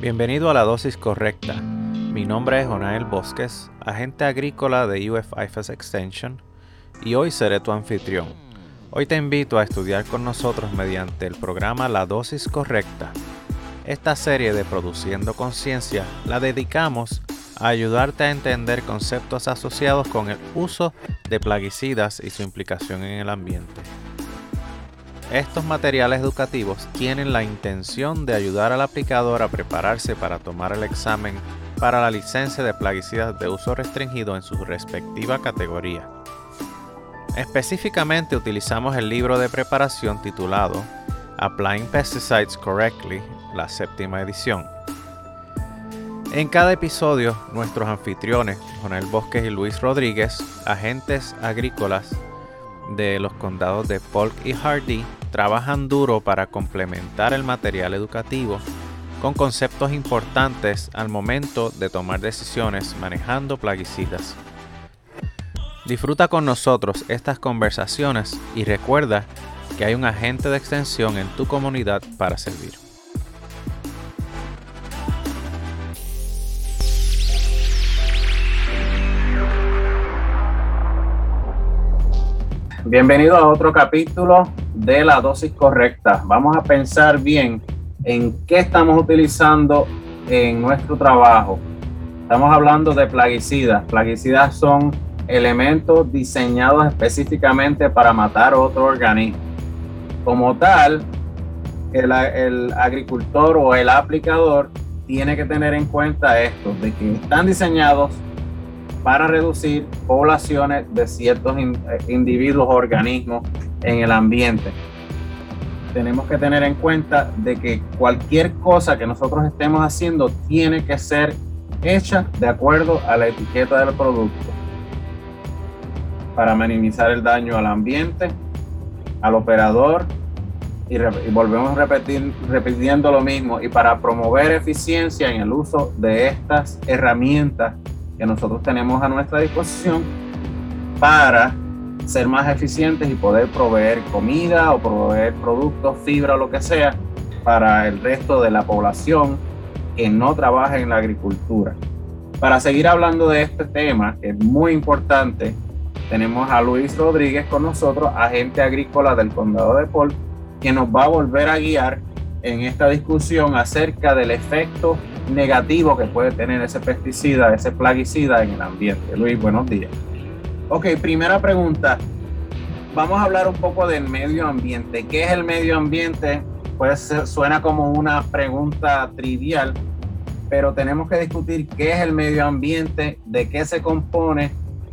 Bienvenido a la dosis correcta. Mi nombre es Jonael Bosques, agente agrícola de UF IFAS Extension, y hoy seré tu anfitrión. Hoy te invito a estudiar con nosotros mediante el programa La dosis correcta. Esta serie de Produciendo Conciencia la dedicamos a ayudarte a entender conceptos asociados con el uso de plaguicidas y su implicación en el ambiente. Estos materiales educativos tienen la intención de ayudar al aplicador a prepararse para tomar el examen para la licencia de plaguicidas de uso restringido en su respectiva categoría. Específicamente utilizamos el libro de preparación titulado Applying Pesticides Correctly, la séptima edición. En cada episodio, nuestros anfitriones, Jonel Bosques y Luis Rodríguez, agentes agrícolas de los condados de Polk y Hardy, trabajan duro para complementar el material educativo con conceptos importantes al momento de tomar decisiones manejando plaguicidas. Disfruta con nosotros estas conversaciones y recuerda que hay un agente de extensión en tu comunidad para servir. Bienvenido a otro capítulo de la dosis correcta. Vamos a pensar bien en qué estamos utilizando en nuestro trabajo. Estamos hablando de plaguicidas. Plaguicidas son elementos diseñados específicamente para matar otro organismo. Como tal, el, agricultor o el aplicador tiene que tener en cuenta esto, de que están diseñados para reducir poblaciones de ciertos eh, individuos o organismos en el ambiente. Tenemos que tener en cuenta de que cualquier cosa que nosotros estemos haciendo tiene que ser hecha de acuerdo a la etiqueta del producto para minimizar el daño al ambiente, al operador y, volvemos a repitiendo lo mismo y para promover eficiencia en el uso de estas herramientas que nosotros tenemos a nuestra disposición para ser más eficientes y poder proveer comida o proveer productos, fibra o lo que sea para el resto de la población que no trabaja en la agricultura. Para seguir hablando de este tema, que es muy importante, tenemos a Luis Rodríguez con nosotros, agente agrícola del condado de Paul, que nos va a volver a guiar en esta discusión acerca del efecto negativo que puede tener ese pesticida, ese plaguicida en el ambiente. Luis, buenos días. Ok, primera pregunta. Vamos a hablar un poco del medio ambiente. ¿Qué es el medio ambiente? Pues suena como una pregunta trivial, pero tenemos que discutir qué es el medio ambiente, de qué se compone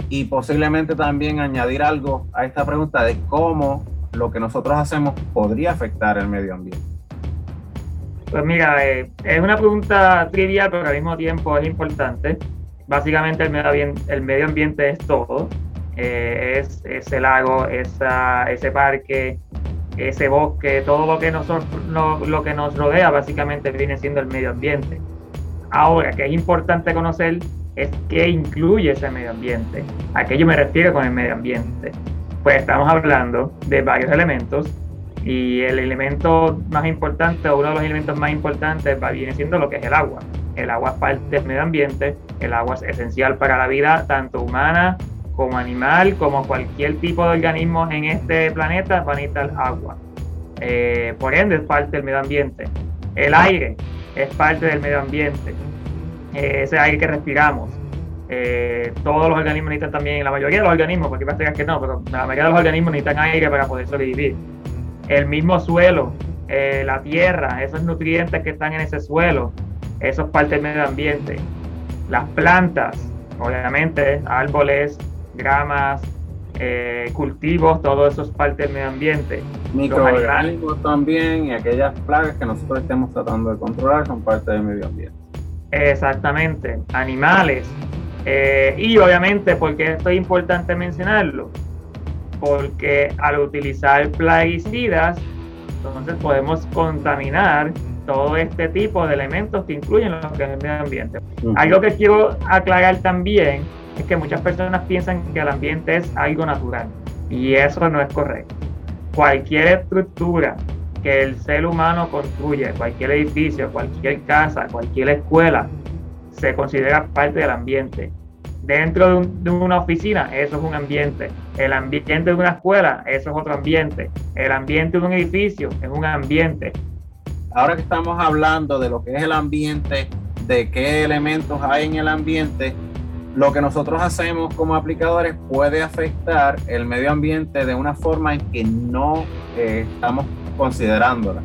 y posiblemente también añadir algo a esta pregunta de cómo lo que nosotros hacemos podría afectar el medio ambiente. Pues mira, eh, es una pregunta trivial, pero al mismo tiempo es importante. Básicamente el medio ambiente, es todo. Eh, es ese lago, esa, ese parque, ese bosque, todo lo que, nos, lo que nos rodea básicamente viene siendo el medio ambiente. Ahora, que es importante conocer es qué incluye ese medio ambiente. ¿A qué yo me refiero con el medio ambiente? Pues estamos hablando de varios elementos y el elemento más importante, o uno de los elementos más importantes, va, viene siendo lo que es el agua. El agua es parte del medio ambiente, el agua es esencial para la vida, tanto humana como animal, como cualquier tipo de organismo en este planeta, va a necesitar agua. Eh, por ende, es parte del medio ambiente. El aire es parte del medio ambiente. Eh, ese aire que respiramos. Eh, todos los organismos necesitan también, la mayoría de los organismos, porque parece que no, pero la mayoría de los organismos necesitan aire para poder sobrevivir el mismo suelo, eh, la tierra, esos nutrientes que están en ese suelo, eso es parte del medio ambiente. Las plantas, obviamente, árboles, gramas, eh, cultivos, todo eso es parte del medio ambiente. Microorganismos también y aquellas plagas que nosotros estemos tratando de controlar son parte del medio ambiente. Exactamente, animales. Eh, y obviamente, porque esto es importante mencionarlo, porque al utilizar plaguicidas, entonces podemos contaminar todo este tipo de elementos que incluyen lo que es el medio ambiente. Algo que quiero aclarar también es que muchas personas piensan que el ambiente es algo natural y eso no es correcto. Cualquier estructura que el ser humano construye, cualquier edificio, cualquier casa, cualquier escuela, se considera parte del ambiente. Dentro de, una oficina, eso es un ambiente. El ambiente de una escuela, eso es otro ambiente. El ambiente de un edificio es un ambiente. Ahora que estamos hablando de lo que es el ambiente, de qué elementos hay en el ambiente, lo que nosotros hacemos como aplicadores puede afectar el medio ambiente de una forma en que no eh, estamos considerándola.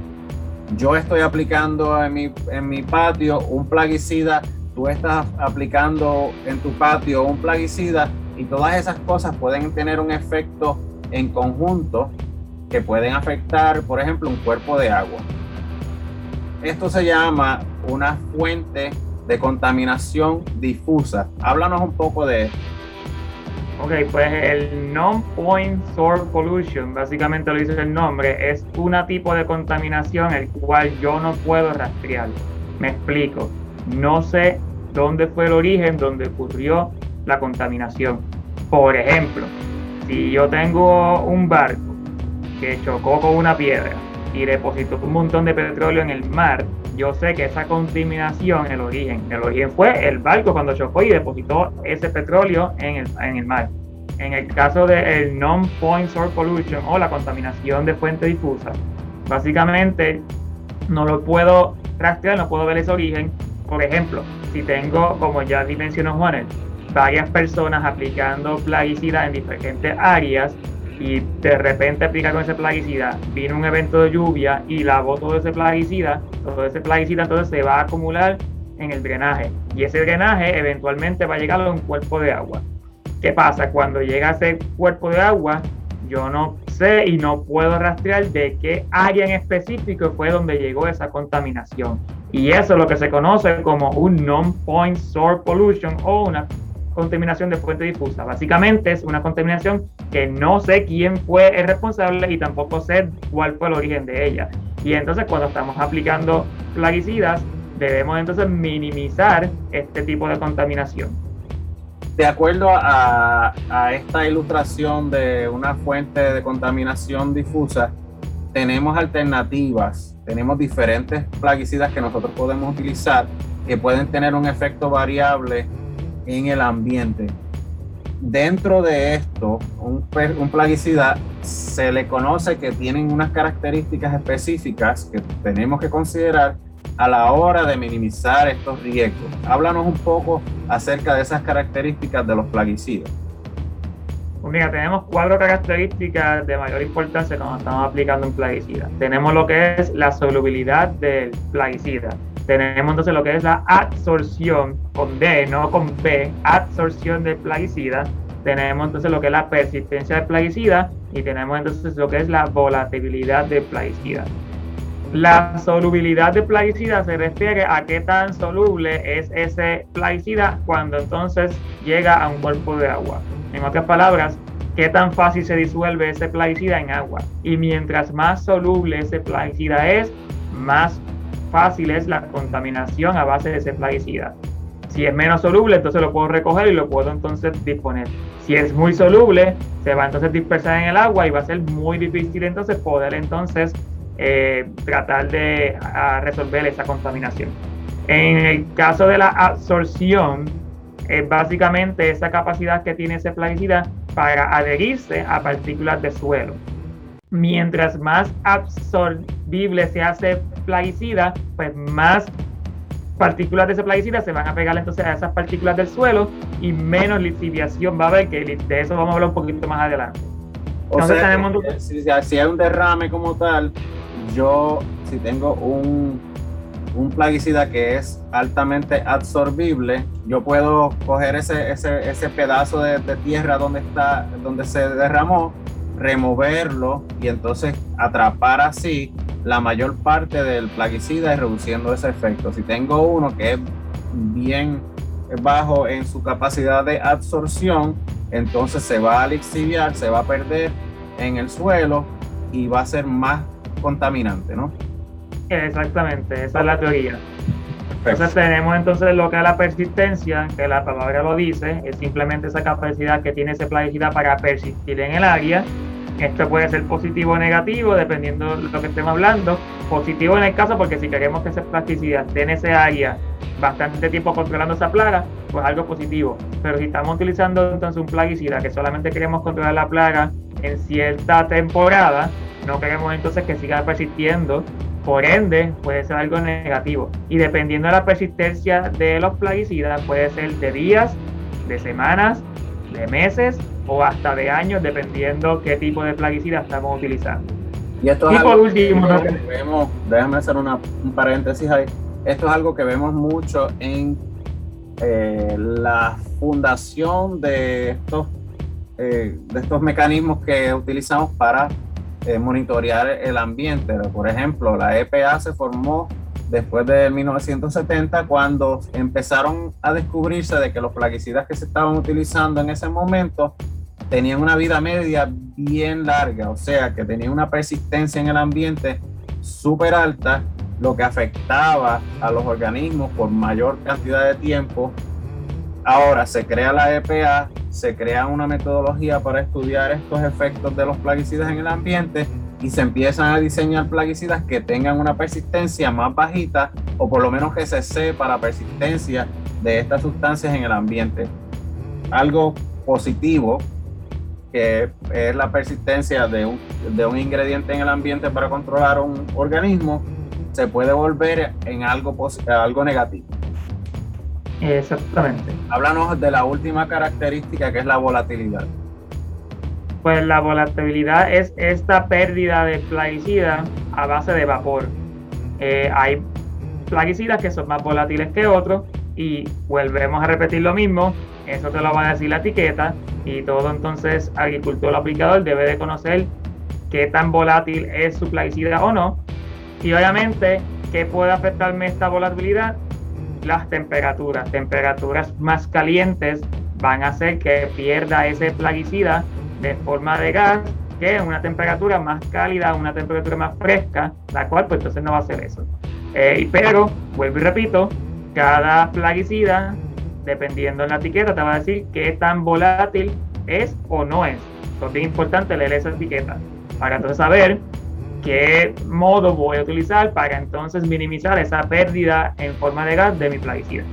Yo estoy aplicando en mi, en mi patio un plaguicida tú estás aplicando en tu patio un plaguicida y todas esas cosas pueden tener un efecto en conjunto que pueden afectar, por ejemplo, un cuerpo de agua. Esto se llama una fuente de contaminación difusa. Háblanos un poco de esto. Ok, pues el non-point source pollution, básicamente lo dice el nombre, es un tipo de contaminación el cual yo no puedo rastrear. Me explico no sé dónde fue el origen donde ocurrió la contaminación. Por ejemplo, si yo tengo un barco que chocó con una piedra y depositó un montón de petróleo en el mar, yo sé que esa contaminación, el origen, el origen fue el barco cuando chocó y depositó ese petróleo en el, en el mar. En el caso del non-point source pollution o la contaminación de fuente difusa, básicamente no lo puedo rastrear, no puedo ver ese origen, por ejemplo, si tengo, como ya mencionó Juanes, varias personas aplicando plaguicida en diferentes áreas y de repente aplica con ese plaguicida, viene un evento de lluvia y lavó todo ese plaguicida, todo ese plaguicida entonces se va a acumular en el drenaje y ese drenaje eventualmente va a llegar a un cuerpo de agua. ¿Qué pasa? Cuando llega ese cuerpo de agua, yo no sé y no puedo rastrear de qué área en específico fue donde llegó esa contaminación. Y eso es lo que se conoce como un non-point source pollution o una contaminación de fuente difusa. Básicamente es una contaminación que no sé quién fue el responsable y tampoco sé cuál fue el origen de ella. Y entonces cuando estamos aplicando plaguicidas, debemos entonces minimizar este tipo de contaminación. De acuerdo a, esta ilustración de una fuente de contaminación difusa, tenemos alternativas, tenemos diferentes plaguicidas que nosotros podemos utilizar que pueden tener un efecto variable en el ambiente. Dentro de esto, un, un plaguicida se le conoce que tienen unas características específicas que tenemos que considerar a la hora de minimizar estos riesgos. Háblanos un poco acerca de esas características de los plaguicidas. Pues mira, tenemos cuatro características de mayor importancia cuando estamos aplicando un plaguicida. Tenemos lo que es la solubilidad del plaguicida. Tenemos entonces lo que es la absorción con D, no con B, absorción del plaguicida. Tenemos entonces lo que es la persistencia del plaguicida y tenemos entonces lo que es la volatilidad del plaguicida. La solubilidad de plaguicida se refiere a qué tan soluble es ese plaguicida cuando entonces llega a un cuerpo de agua. En otras palabras, qué tan fácil se disuelve ese plaguicida en agua. Y mientras más soluble ese plaguicida es, más fácil es la contaminación a base de ese plaguicida. Si es menos soluble, entonces lo puedo recoger y lo puedo entonces disponer. Si es muy soluble, se va entonces a dispersar en el agua y va a ser muy difícil entonces poder entonces eh, tratar de resolver esa contaminación. En el caso de la absorción, es básicamente esa capacidad que tiene ese plaguicida para adherirse a partículas de suelo. Mientras más absorbible se hace plaguicida, pues más partículas de ese plaguicida se van a pegar entonces a esas partículas del suelo y menos lixiviación va a haber, que de eso vamos a hablar un poquito más adelante. entonces tenemos... Si, si hay un derrame como tal, yo si tengo un un plaguicida que es altamente absorbible, yo puedo coger ese, ese, ese pedazo de, tierra donde, está, donde se derramó, removerlo y entonces atrapar así la mayor parte del plaguicida y reduciendo ese efecto. Si tengo uno que es bien bajo en su capacidad de absorción, entonces se va a lixiviar, se va a perder en el suelo y va a ser más contaminante, ¿no? Exactamente, esa es la teoría. Entonces tenemos entonces lo que es la persistencia, que la palabra lo dice, es simplemente esa capacidad que tiene ese plaguicida para persistir en el área. Esto puede ser positivo o negativo, dependiendo de lo que estemos hablando. Positivo en el caso porque si queremos que esa plasticidad esté en ese área bastante tiempo controlando esa plaga, pues algo positivo. Pero si estamos utilizando entonces un plaguicida que solamente queremos controlar la plaga en cierta temporada, no queremos entonces que siga persistiendo por ende, puede ser algo negativo. Y dependiendo de la persistencia de los plaguicidas, puede ser de días, de semanas, de meses o hasta de años, dependiendo qué tipo de plaguicida estamos utilizando. Y, esto es por último, déjame hacer una, un paréntesis ahí. Esto es algo que vemos mucho en eh, la fundación de estos, eh, de estos mecanismos que utilizamos para eh, monitorear el ambiente. Por ejemplo, la EPA se formó después de 1970 cuando empezaron a descubrirse de que los plaguicidas que se estaban utilizando en ese momento tenían una vida media bien larga, o sea que tenían una persistencia en el ambiente súper alta, lo que afectaba a los organismos por mayor cantidad de tiempo. Ahora se crea la EPA, se crea una metodología para estudiar estos efectos de los plaguicidas en el ambiente y se empiezan a diseñar plaguicidas que tengan una persistencia más bajita o por lo menos que se sepa la persistencia de estas sustancias en el ambiente. Algo positivo que es la persistencia de un, de un ingrediente en el ambiente para controlar un organismo, se puede volver en algo, algo negativo. Exactamente. Háblanos de la última característica que es la volatilidad. Pues la volatilidad es esta pérdida de plaguicida a base de vapor. Eh, hay plaguicidas que son más volátiles que otros y volvemos a repetir lo mismo, eso te lo va a decir la etiqueta y todo entonces agricultor aplicador debe de conocer qué tan volátil es su plaguicida o no y obviamente qué puede afectarme esta volatilidad las temperaturas. Temperaturas más calientes van a hacer que pierda ese plaguicida de forma de gas que una temperatura más cálida, una temperatura más fresca, la cual pues entonces no va a hacer eso. Eh, pero, vuelvo y repito, cada plaguicida, dependiendo en la etiqueta, te va a decir qué tan volátil es o no es. Entonces es importante leer esa etiqueta para entonces saber qué modo voy a utilizar para entonces minimizar esa pérdida en forma de gas de mi plaguicida.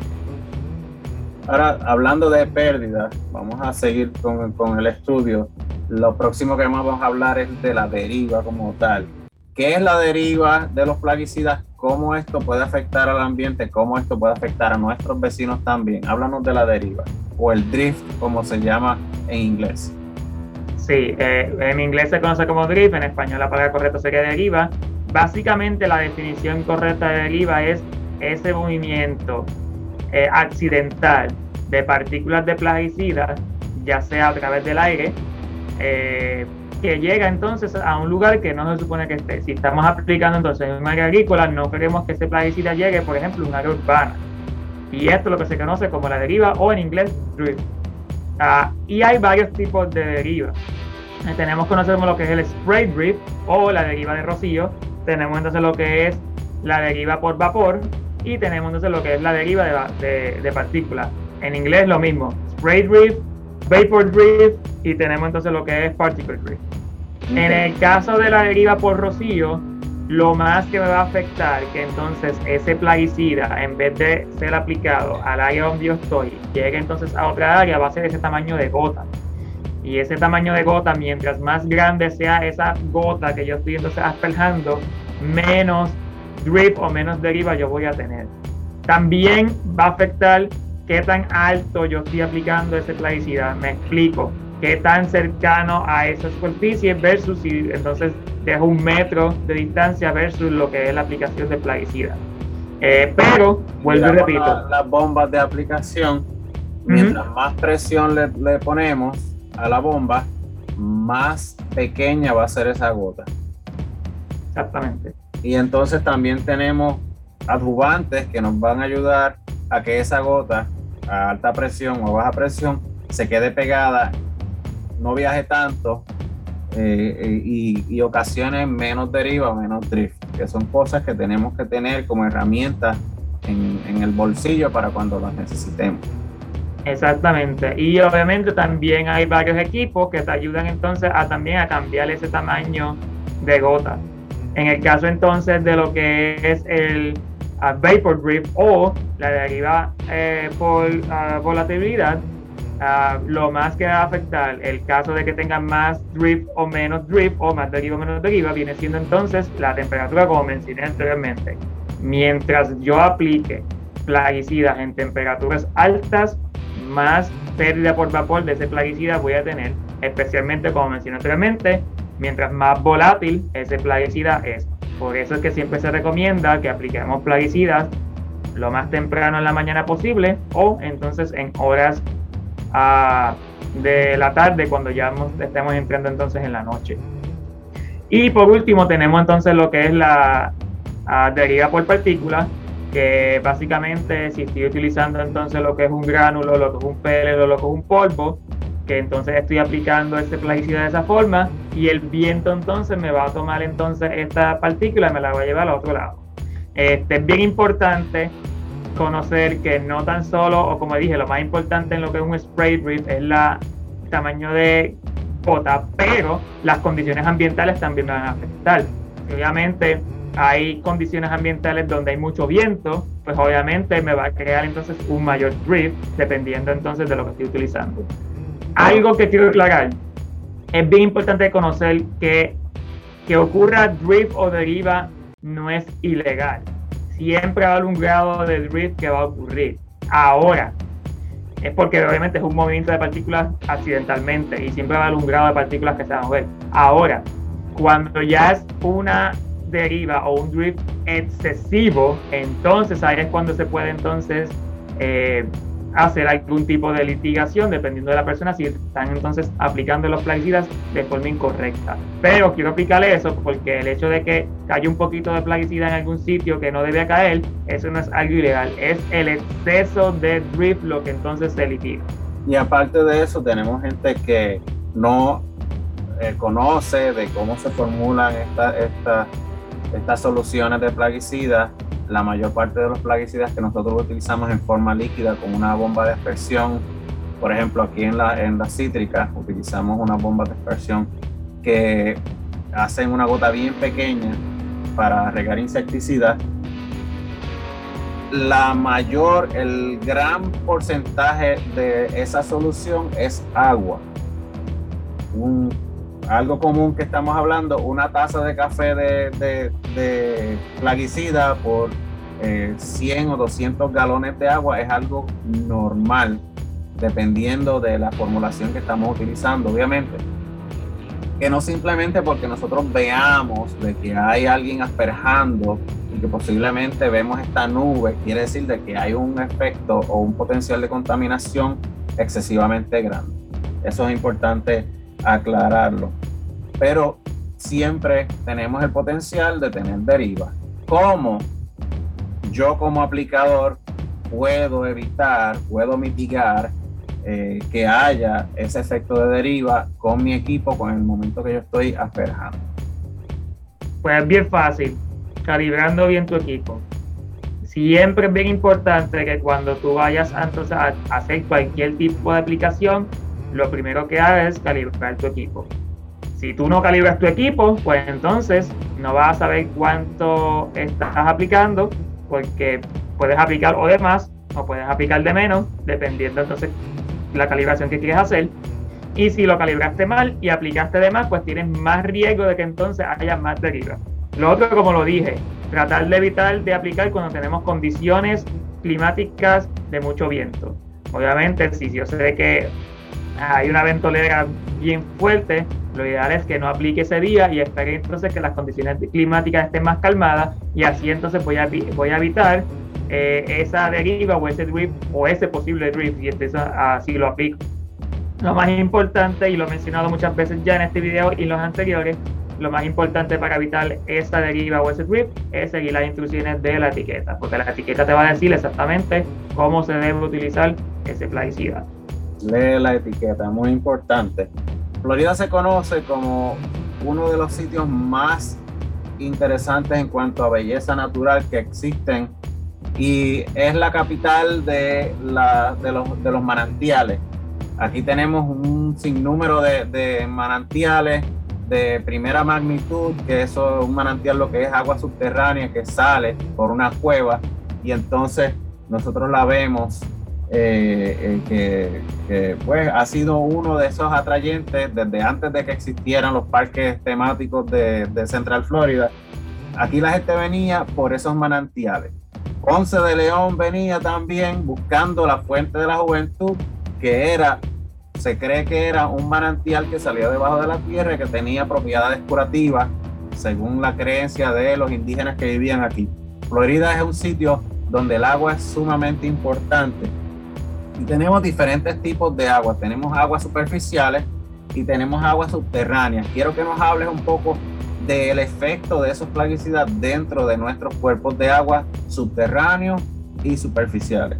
Ahora, hablando de pérdida, vamos a seguir con, con, el estudio. Lo próximo que vamos a hablar es de la deriva como tal. ¿Qué es la deriva de los plaguicidas? ¿Cómo esto puede afectar al ambiente? ¿Cómo esto puede afectar a nuestros vecinos también? Háblanos de la deriva o el drift, como se llama en inglés. Sí, eh, en inglés se conoce como drift, en español la palabra correcta sería deriva. Básicamente la definición correcta de deriva es ese movimiento eh, accidental de partículas de plaguicidas, ya sea a través del aire, eh, que llega entonces a un lugar que no se supone que esté. Si estamos aplicando entonces en un área agrícola, no queremos que ese plaguicida llegue, por ejemplo, a un área urbana. Y esto es lo que se conoce como la deriva o en inglés drift. Ah, y hay varios tipos de derivas. Eh, tenemos, conocemos lo que es el spray drift o la deriva de rocío. Tenemos entonces lo que es la deriva por vapor y tenemos entonces lo que es la deriva de, de, partículas. En inglés lo mismo, spray drift, vapor drift y tenemos entonces lo que es particle drift. En el caso de la deriva por rocío, lo más que me va a afectar que entonces ese plaguicida, en vez de ser aplicado al área donde yo estoy, llegue entonces a otra área, va a ser ese tamaño de gota. Y ese tamaño de gota, mientras más grande sea esa gota que yo estoy entonces asperjando, menos drip o menos deriva yo voy a tener. También va a afectar qué tan alto yo estoy aplicando ese plaguicida. Me explico. Qué tan cercano a esa superficie versus si entonces dejo un metro de distancia versus lo que es la aplicación de plaguicida. Eh, pero, vuelvo y repito. las bombas de aplicación, mientras más presión le, le ponemos a la bomba, más pequeña va a ser esa gota. Exactamente. Y entonces también tenemos adjuvantes que nos van a ayudar a que esa gota a alta presión o baja presión se quede pegada, no viaje tanto eh, eh, y, y, ocasione menos deriva, menos drift, que son cosas que tenemos que tener como herramientas en, el bolsillo para cuando las necesitemos. Exactamente. Y obviamente también hay varios equipos que te ayudan entonces a también a cambiar ese tamaño de gota. En el caso entonces de lo que es el vapor drift o la deriva eh, por uh, volatilidad, uh, lo más que va a afectar el caso de que tengan más drift o menos drift o más deriva o menos deriva viene siendo entonces la temperatura como mencioné anteriormente. Mientras yo aplique plaguicidas en temperaturas altas, más pérdida por vapor de ese plaguicida voy a tener, especialmente como mencioné anteriormente, mientras más volátil ese plaguicida es. Por eso es que siempre se recomienda que apliquemos plaguicidas lo más temprano en la mañana posible o entonces en horas ah, de la tarde cuando ya estemos entrando entonces en la noche. Y por último tenemos entonces lo que es la deriva por partículas, que básicamente si estoy utilizando entonces lo que es un gránulo, lo que es un pellet o lo que es un polvo, que entonces estoy aplicando este plaguicida de esa forma y el viento entonces me va a tomar entonces esta partícula y me la va a llevar al otro lado. Este, es bien importante conocer que no tan solo, o como dije, lo más importante en lo que es un spray drift es la tamaño de gota, pero las condiciones ambientales también van a afectar. Obviamente hay condiciones ambientales donde hay mucho viento, pues obviamente me va a crear entonces un mayor drift dependiendo entonces de lo que estoy utilizando. Algo que quiero aclarar, es bien importante conocer que que ocurra drift o deriva no es ilegal. Siempre va a haber un grado de drift que va a ocurrir. Ahora, es porque obviamente es un movimiento de partículas accidentalmente y siempre va a haber un grado de partículas que se van a mover. Ahora, cuando ya es una deriva o un drift excesivo, entonces ahí es cuando se puede entonces eh, hacer algún tipo de litigación dependiendo de la persona si están entonces aplicando los plaguicidas de forma incorrecta. Pero quiero explicarle eso porque el hecho de que cayó un poquito de plaguicida en algún sitio que no debe caer, eso no es algo ilegal, es el exceso de drift lo que entonces se litiga. Y aparte de eso, tenemos gente que no eh, conoce de cómo se formulan estas estas soluciones de plaguicidas la mayor parte de los plaguicidas que nosotros utilizamos en forma líquida con una bomba de aspersión, por ejemplo aquí en la, en la cítrica utilizamos una bomba de aspersión que hacen una gota bien pequeña para regar insecticidas. La mayor, el gran porcentaje de esa solución es agua. Algo común que estamos hablando, una taza de café de, plaguicida por 100 eh, o 200 galones de agua es algo normal, dependiendo de la formulación que estamos utilizando, obviamente. Que no simplemente porque nosotros veamos de que hay alguien asperjando y que posiblemente vemos esta nube, quiere decir de que hay un efecto o un potencial de contaminación excesivamente grande. Eso es importante aclararlo. Pero siempre tenemos el potencial de tener deriva. ¿Cómo yo como aplicador puedo evitar, puedo mitigar eh, que haya ese efecto de deriva con mi equipo con el momento que yo estoy asperjando? Pues es bien fácil, calibrando bien tu equipo. Siempre es bien importante que cuando tú vayas entonces a hacer cualquier tipo de aplicación, lo primero que hagas es calibrar tu equipo. Si tú no calibras tu equipo, pues entonces no vas a saber cuánto estás aplicando, porque puedes aplicar o de más o puedes aplicar de menos, dependiendo entonces la calibración que quieres hacer. Y si lo calibraste mal y aplicaste de más, pues tienes más riesgo de que entonces haya más deriva. Lo otro, como lo dije, tratar de evitar de aplicar cuando tenemos condiciones climáticas de mucho viento. Obviamente, si yo sé que hay una ventolera bien fuerte, lo ideal es que no aplique ese día y espere entonces que las condiciones climáticas estén más calmadas y así entonces voy a, voy a evitar eh, esa deriva o ese drift o ese posible drift y entonces así lo aplico. Lo más importante, y lo he mencionado muchas veces ya en este video y los anteriores, lo más importante para evitar esa deriva o ese drift es seguir las instrucciones de la etiqueta, porque la etiqueta te va a decir exactamente cómo se debe utilizar ese plaguicida lee la etiqueta, muy importante. Florida se conoce como uno de los sitios más interesantes en cuanto a belleza natural que existen y es la capital de, la, de, los, de los manantiales. Aquí tenemos un sinnúmero de, de manantiales de primera magnitud, que eso es un manantial lo que es agua subterránea que sale por una cueva y entonces nosotros la vemos eh, eh, que, pues ha sido uno de esos atrayentes desde antes de que existieran los parques temáticos de, de Central Florida. Aquí la gente venía por esos manantiales. Ponce de León venía también buscando la fuente de la juventud, que era se cree que era un manantial que salía debajo de la tierra y que tenía propiedades curativas, según la creencia de los indígenas que vivían aquí. Florida es un sitio donde el agua es sumamente importante. Tenemos diferentes tipos de agua. Tenemos aguas superficiales y tenemos aguas subterráneas. Quiero que nos hables un poco del efecto de esos plaguicidas dentro de nuestros cuerpos de agua subterráneos y superficiales.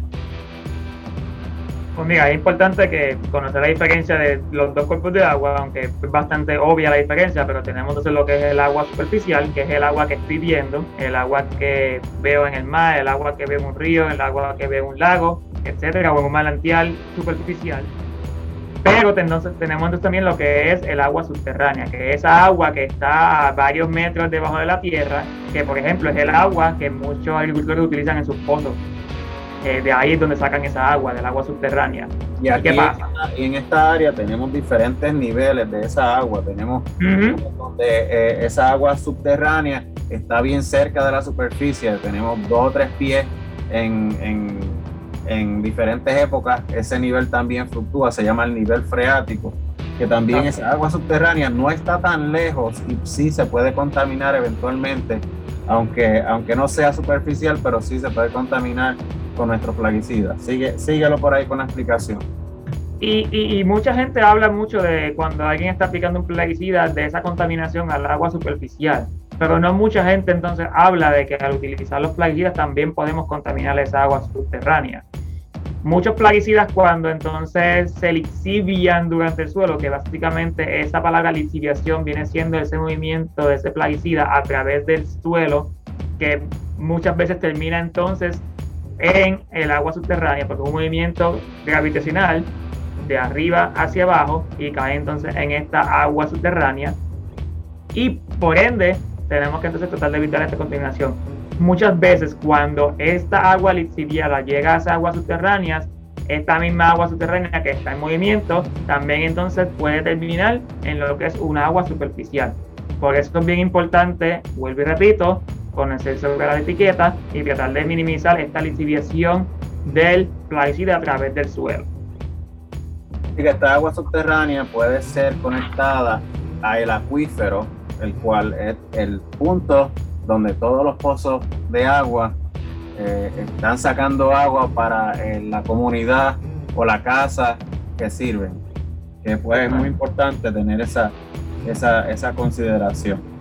Pues mira, es importante que conocer la diferencia de los dos cuerpos de agua, aunque es bastante obvia la diferencia, pero tenemos entonces lo que es el agua superficial, que es el agua que estoy viendo, el agua que veo en el mar, el agua que veo en un río, el agua que veo en un lago, etcétera, o en un manantial superficial. Pero entonces tenemos entonces también lo que es el agua subterránea, que es esa agua que está a varios metros debajo de la tierra, que por ejemplo es el agua que muchos agricultores utilizan en sus pozos eh, de ahí es donde sacan esa agua, del agua subterránea. ¿Y, aquí, qué pasa? Y en esta área tenemos diferentes niveles de esa agua. Tenemos donde eh, esa agua subterránea está bien cerca de la superficie. Tenemos dos o tres pies en, en, en diferentes épocas. Ese nivel también fluctúa, se llama el nivel freático que también esa agua subterránea no está tan lejos y sí se puede contaminar eventualmente, aunque, aunque no sea superficial, pero sí se puede contaminar con nuestros plaguicidas. Sigue, síguelo por ahí con la explicación. Y, y, mucha gente habla mucho de cuando alguien está aplicando un plaguicida de esa contaminación al agua superficial, pero no mucha gente entonces habla de que al utilizar los plaguicidas también podemos contaminar esa agua subterránea. Muchos plaguicidas cuando entonces se lixivian durante el suelo, que básicamente esa palabra lixiviación viene siendo ese movimiento de ese plaguicida a través del suelo, que muchas veces termina entonces en el agua subterránea, porque es un movimiento gravitacional de arriba hacia abajo y cae entonces en esta agua subterránea. Y por ende, tenemos que entonces tratar de evitar esta contaminación. Muchas veces cuando esta agua lixiviada llega a esas aguas subterráneas, esta misma agua subterránea que está en movimiento, también entonces puede terminar en lo que es una agua superficial. Por eso es bien importante, vuelvo y repito, conocer sobre la etiqueta y tratar de minimizar esta lixiviación del plaguicida a través del suelo. Y que esta agua subterránea puede ser conectada a el acuífero, el cual es el punto donde todos los pozos de agua eh, están sacando agua para eh, la comunidad o la casa que sirven. Que pues es muy importante tener esa, esa, esa consideración.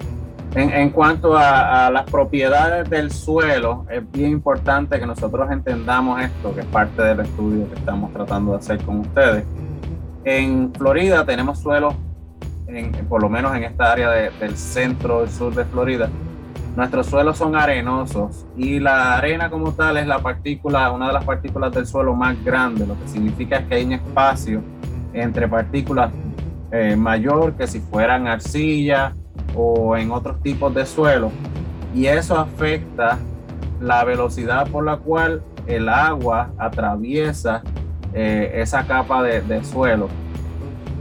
En, cuanto a, las propiedades del suelo, es bien importante que nosotros entendamos esto, que es parte del estudio que estamos tratando de hacer con ustedes. En Florida tenemos suelos, por lo menos en esta área del centro y sur de Florida, nuestros suelos son arenosos y la arena como tal es la partícula, una de las partículas del suelo más grande, lo que significa que hay un espacio entre partículas eh, mayor que si fueran arcilla o en otros tipos de suelo y eso afecta la velocidad por la cual el agua atraviesa eh, esa capa de, suelo.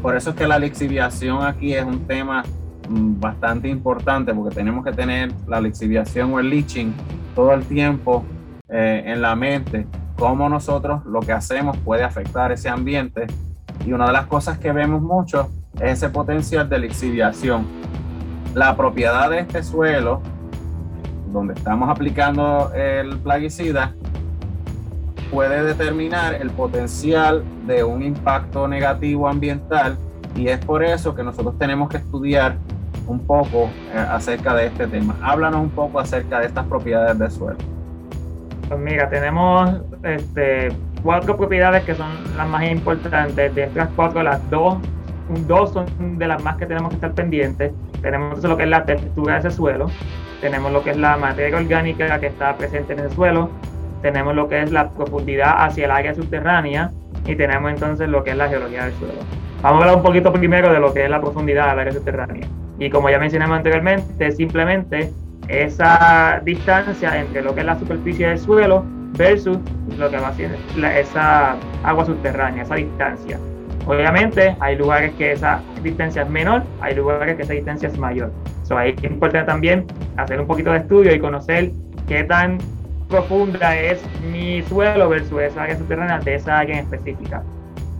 Por eso es que la lixiviación aquí es un tema mm, bastante importante porque tenemos que tener la lixiviación o el leaching todo el tiempo eh, en la mente, cómo nosotros lo que hacemos puede afectar ese ambiente. Y una de las cosas que vemos mucho es ese potencial de lixiviación la propiedad de este suelo, donde estamos aplicando el plaguicida, puede determinar el potencial de un impacto negativo ambiental y es por eso que nosotros tenemos que estudiar un poco eh, acerca de este tema. Háblanos un poco acerca de estas propiedades del suelo. Pues mira, tenemos este, cuatro propiedades que son las más importantes. De estas cuatro, las dos, dos son de las más que tenemos que estar pendientes tenemos lo que es la textura de ese suelo, tenemos lo que es la materia orgánica que está presente en ese suelo, tenemos lo que es la profundidad hacia el área subterránea y tenemos entonces lo que es la geología del suelo. Vamos a hablar un poquito primero de lo que es la profundidad del área subterránea. Y como ya mencionamos anteriormente, simplemente esa distancia entre lo que es la superficie del suelo versus lo que va a ser esa agua subterránea, esa distancia. Obviamente hay lugares que esa distancia es menor, hay lugares que esa distancia es mayor. So, ahí es importante también hacer un poquito de estudio y conocer qué tan profunda es mi suelo versus esa área subterránea de esa área en específica.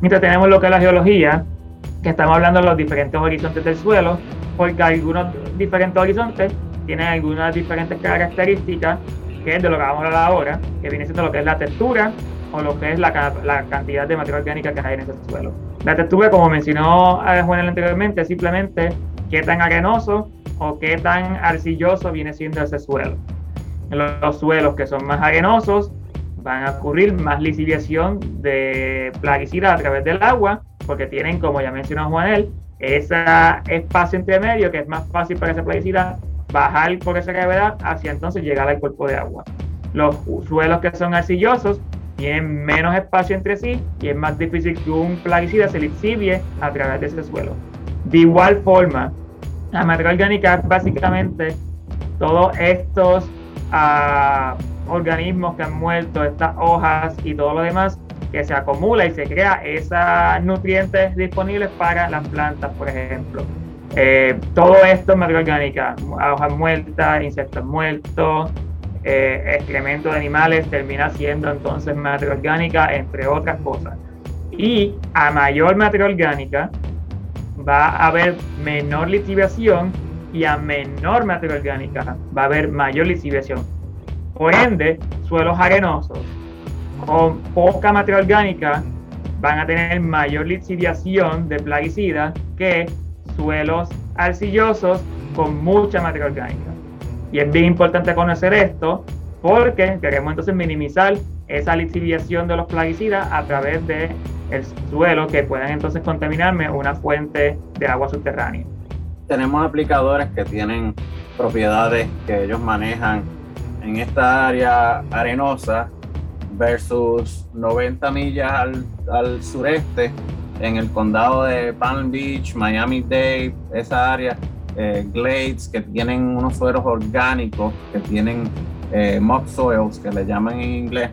Mientras tenemos lo que es la geología, que estamos hablando de los diferentes horizontes del suelo, porque algunos diferentes horizontes tienen algunas diferentes características, que es de lo que vamos a hablar ahora, que viene siendo lo que es la textura o lo que es la, cantidad de materia orgánica que hay en ese suelo. La textura, como mencionó eh, Juan anteriormente, simplemente qué tan arenoso o qué tan arcilloso viene siendo ese suelo. Los suelos que son más arenosos van a ocurrir más liciviación de plaguicida a través del agua, porque tienen, como ya mencionó Juanel, ese espacio entre medio que es más fácil para esa plaguicida bajar por esa gravedad hacia entonces llegar al cuerpo de agua. Los suelos que son arcillosos tienen menos espacio entre sí y es más difícil que un plaguicida se lixivie a través de ese suelo. De igual forma, la materia orgánica es básicamente todos estos ah, organismos que han muerto, estas hojas y todo lo demás, que se acumula y se crea esos nutrientes disponibles para las plantas, por ejemplo. Eh, todo esto es materia orgánica, hojas muertas, insectos muertos, eh, excremento de animales termina siendo entonces materia orgánica, entre otras cosas. Y a mayor materia orgánica va a haber menor litigación y a menor materia orgánica va a haber mayor litigación. Por ende, suelos arenosos con poca materia orgánica van a tener mayor litigación de plaguicidas que suelos arcillosos con mucha materia orgánica. Y es bien importante conocer esto porque queremos entonces minimizar esa lixiviación de los plaguicidas a través del el suelo que puedan entonces contaminarme una fuente de agua subterránea. Tenemos aplicadores que tienen propiedades que ellos manejan en esta área arenosa versus 90 millas al, al sureste en el condado de Palm Beach, Miami-Dade, esa área eh, glades que tienen unos suelos orgánicos, que tienen eh, mock soils, que le llaman en inglés.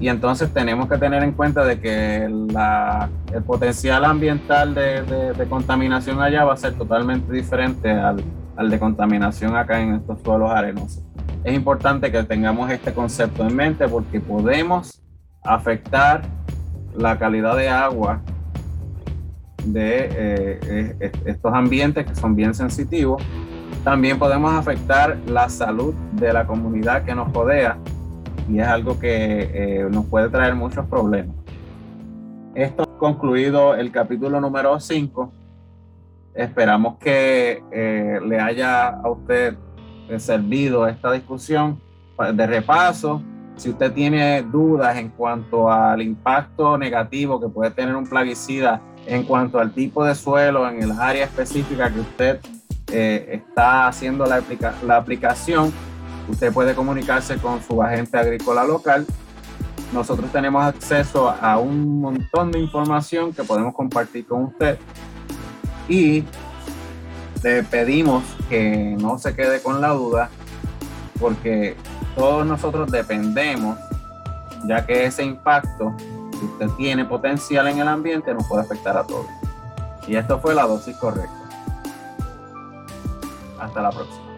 Y entonces tenemos que tener en cuenta de que el potencial ambiental de, contaminación allá va a ser totalmente diferente al, al de contaminación acá en estos suelos arenosos. Es importante que tengamos este concepto en mente porque podemos afectar la calidad de agua de eh, eh, estos ambientes que son bien sensitivos. También podemos afectar la salud de la comunidad que nos rodea y es algo que eh, nos puede traer muchos problemas. Esto concluido el capítulo número 5. Esperamos que le haya a usted servido esta discusión de repaso. Si usted tiene dudas en cuanto al impacto negativo que puede tener un plaguicida en cuanto al tipo de suelo en el área específica que usted eh, está haciendo la, la aplicación, usted puede comunicarse con su agente agrícola local. Nosotros tenemos acceso a un montón de información que podemos compartir con usted y le pedimos que no se quede con la duda porque todos nosotros dependemos, ya que ese impacto si usted tiene potencial en el ambiente, nos puede afectar a todos. Y esto fue la dosis correcta. Hasta la próxima.